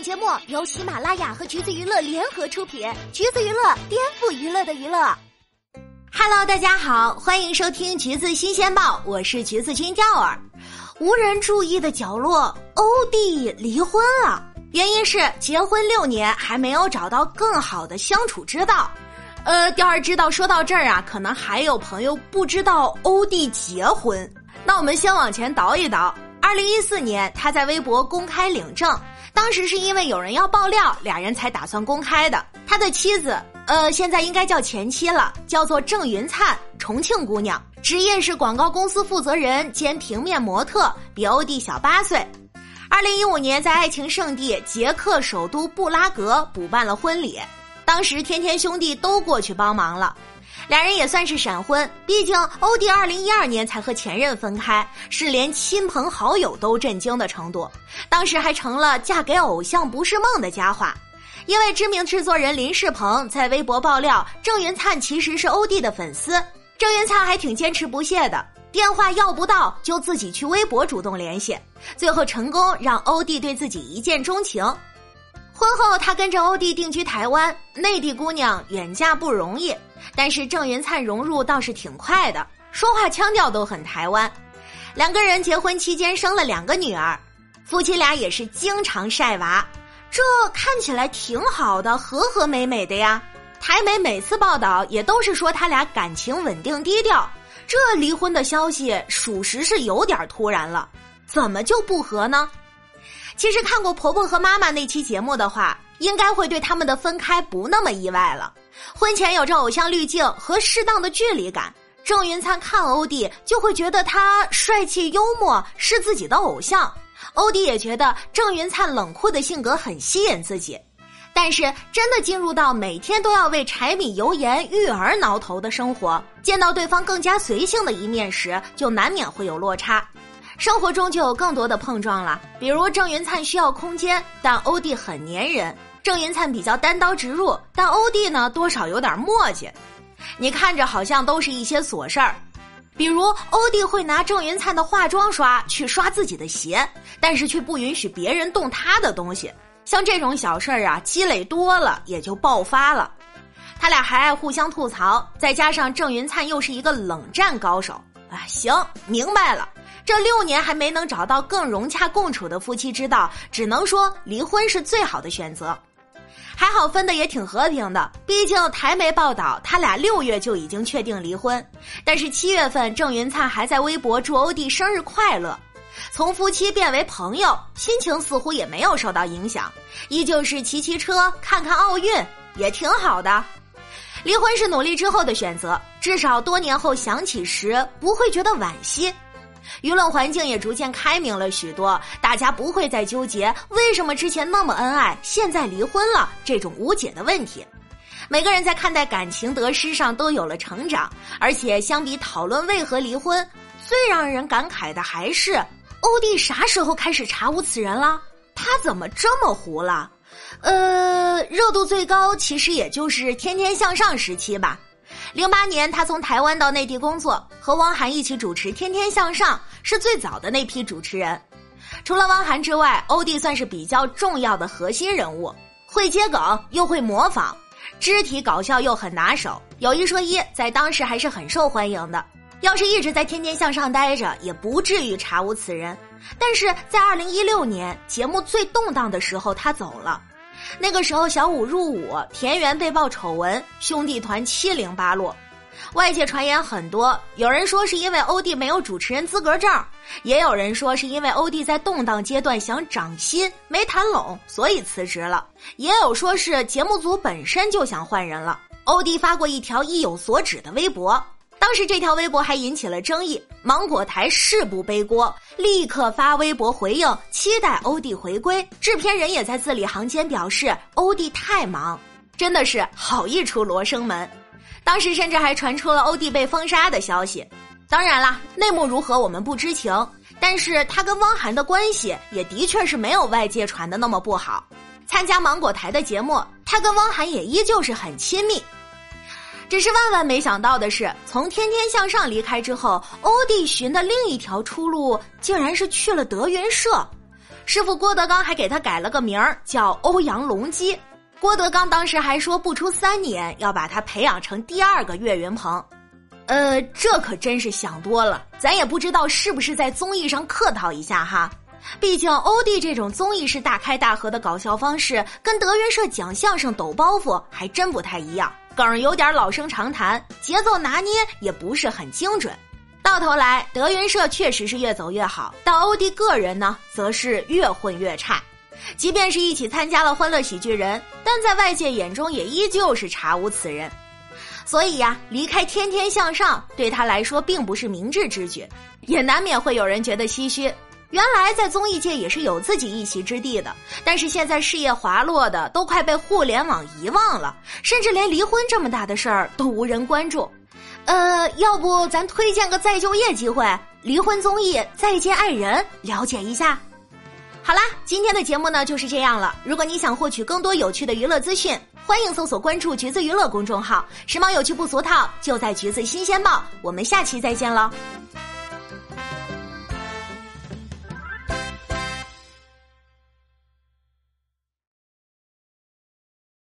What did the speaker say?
本节目由喜马拉雅和橘子娱乐联合出品，橘子娱乐颠覆娱乐的娱乐。Hello，大家好，欢迎收听橘子新鲜报，我是橘子君钓儿。无人注意的角落，欧弟离婚了，原因是结婚六年还没有找到更好的相处之道。呃，钓儿知道，说到这儿啊，可能还有朋友不知道欧弟结婚。那我们先往前倒一倒，二零一四年他在微博公开领证。当时是因为有人要爆料，俩人才打算公开的。他的妻子，呃，现在应该叫前妻了，叫做郑云灿，重庆姑娘，职业是广告公司负责人兼平面模特，比欧弟小八岁。二零一五年在爱情圣地捷克首都布拉格补办了婚礼，当时天天兄弟都过去帮忙了。俩人也算是闪婚，毕竟欧弟二零一二年才和前任分开，是连亲朋好友都震惊的程度。当时还成了嫁给偶像不是梦的佳话，因为知名制作人林世鹏在微博爆料郑云灿其实是欧弟的粉丝，郑云灿还挺坚持不懈的，电话要不到就自己去微博主动联系，最后成功让欧弟对自己一见钟情。婚后他跟着欧弟定居台湾，内地姑娘远嫁不容易。但是郑云灿融入倒是挺快的，说话腔调都很台湾。两个人结婚期间生了两个女儿，夫妻俩也是经常晒娃，这看起来挺好的，和和美美的呀。台媒每次报道也都是说他俩感情稳定低调，这离婚的消息属实是有点突然了，怎么就不和呢？其实看过婆婆和妈妈那期节目的话，应该会对他们的分开不那么意外了。婚前有着偶像滤镜和适当的距离感，郑云灿看欧弟就会觉得他帅气幽默，是自己的偶像。欧弟也觉得郑云灿冷酷的性格很吸引自己，但是真的进入到每天都要为柴米油盐育儿挠头的生活，见到对方更加随性的一面时，就难免会有落差。生活中就有更多的碰撞了，比如郑云灿需要空间，但欧弟很粘人。郑云灿比较单刀直入，但欧弟呢多少有点磨叽。你看着好像都是一些琐事儿，比如欧弟会拿郑云灿的化妆刷去刷自己的鞋，但是却不允许别人动他的东西。像这种小事儿啊，积累多了也就爆发了。他俩还爱互相吐槽，再加上郑云灿又是一个冷战高手，啊，行，明白了。这六年还没能找到更融洽共处的夫妻之道，只能说离婚是最好的选择。还好分的也挺和平的，毕竟台媒报道他俩六月就已经确定离婚。但是七月份郑云灿还在微博祝欧弟生日快乐，从夫妻变为朋友，心情似乎也没有受到影响，依旧是骑骑车、看看奥运，也挺好的。离婚是努力之后的选择，至少多年后想起时不会觉得惋惜。舆论环境也逐渐开明了许多，大家不会再纠结为什么之前那么恩爱，现在离婚了这种无解的问题。每个人在看待感情得失上都有了成长，而且相比讨论为何离婚，最让人感慨的还是欧弟啥时候开始查无此人了？他怎么这么糊了？呃，热度最高其实也就是《天天向上》时期吧。零八年，他从台湾到内地工作，和汪涵一起主持《天天向上》，是最早的那批主持人。除了汪涵之外，欧弟算是比较重要的核心人物，会接梗又会模仿，肢体搞笑又很拿手。有一说一，在当时还是很受欢迎的。要是一直在《天天向上》待着，也不至于查无此人。但是在二零一六年节目最动荡的时候，他走了。那个时候，小五入伍，田园被曝丑闻，兄弟团七零八落。外界传言很多，有人说是因为欧弟没有主持人资格证，也有人说是因为欧弟在动荡阶段想涨薪没谈拢，所以辞职了。也有说是节目组本身就想换人了。欧弟发过一条意有所指的微博。当时这条微博还引起了争议，芒果台誓不背锅，立刻发微博回应，期待欧弟回归。制片人也在字里行间表示，欧弟太忙，真的是好一出罗生门。当时甚至还传出了欧弟被封杀的消息。当然啦，内幕如何我们不知情，但是他跟汪涵的关系也的确是没有外界传的那么不好。参加芒果台的节目，他跟汪涵也依旧是很亲密。只是万万没想到的是，从《天天向上》离开之后，欧弟寻的另一条出路竟然是去了德云社。师傅郭德纲还给他改了个名儿，叫欧阳龙基。郭德纲当时还说，不出三年要把他培养成第二个岳云鹏。呃，这可真是想多了，咱也不知道是不是在综艺上客套一下哈。毕竟欧弟这种综艺式大开大合的搞笑方式，跟德云社讲相声抖包袱还真不太一样，梗有点老生常谈，节奏拿捏也不是很精准。到头来，德云社确实是越走越好，但欧弟个人呢，则是越混越差。即便是一起参加了《欢乐喜剧人》，但在外界眼中也依旧是查无此人。所以呀，离开《天天向上》对他来说并不是明智之举，也难免会有人觉得唏嘘。原来在综艺界也是有自己一席之地的，但是现在事业滑落的都快被互联网遗忘了，甚至连离婚这么大的事儿都无人关注。呃，要不咱推荐个再就业机会，离婚综艺《再见爱人》，了解一下。好啦，今天的节目呢就是这样了。如果你想获取更多有趣的娱乐资讯，欢迎搜索关注“橘子娱乐”公众号，时髦有趣不俗套，就在“橘子新鲜报”。我们下期再见了。